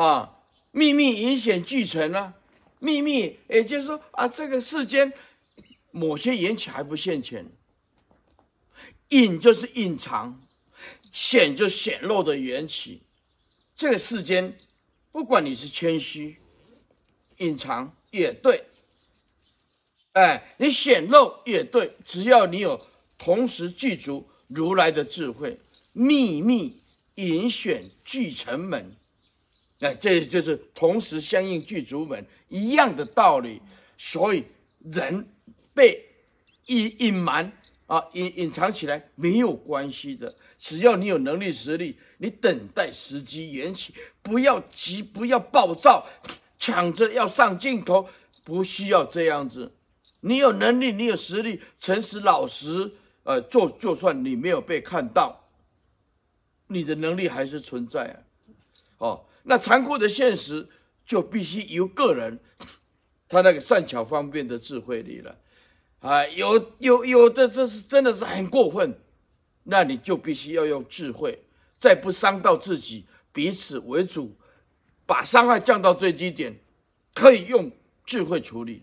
啊，秘密隐显俱成啊，秘密也就是说啊，这个世间某些缘起还不现前，隐就是隐藏，显就显露的缘起。这个世间，不管你是谦虚、隐藏也对，哎，你显露也对，只要你有同时具足如来的智慧，秘密隐显俱成门，哎，这就是同时相应具足门一样的道理。所以人被隐隐瞒啊，隐隐藏起来没有关系的。只要你有能力实力，你等待时机缘起，不要急，不要暴躁，抢着要上镜头，不需要这样子。你有能力，你有实力，诚实老实，呃，就就算你没有被看到，你的能力还是存在啊。哦，那残酷的现实就必须由个人他那个善巧方便的智慧里了。啊，有有有的，这是真的是很过分。那你就必须要用智慧，再不伤到自己、彼此为主，把伤害降到最低点，可以用智慧处理。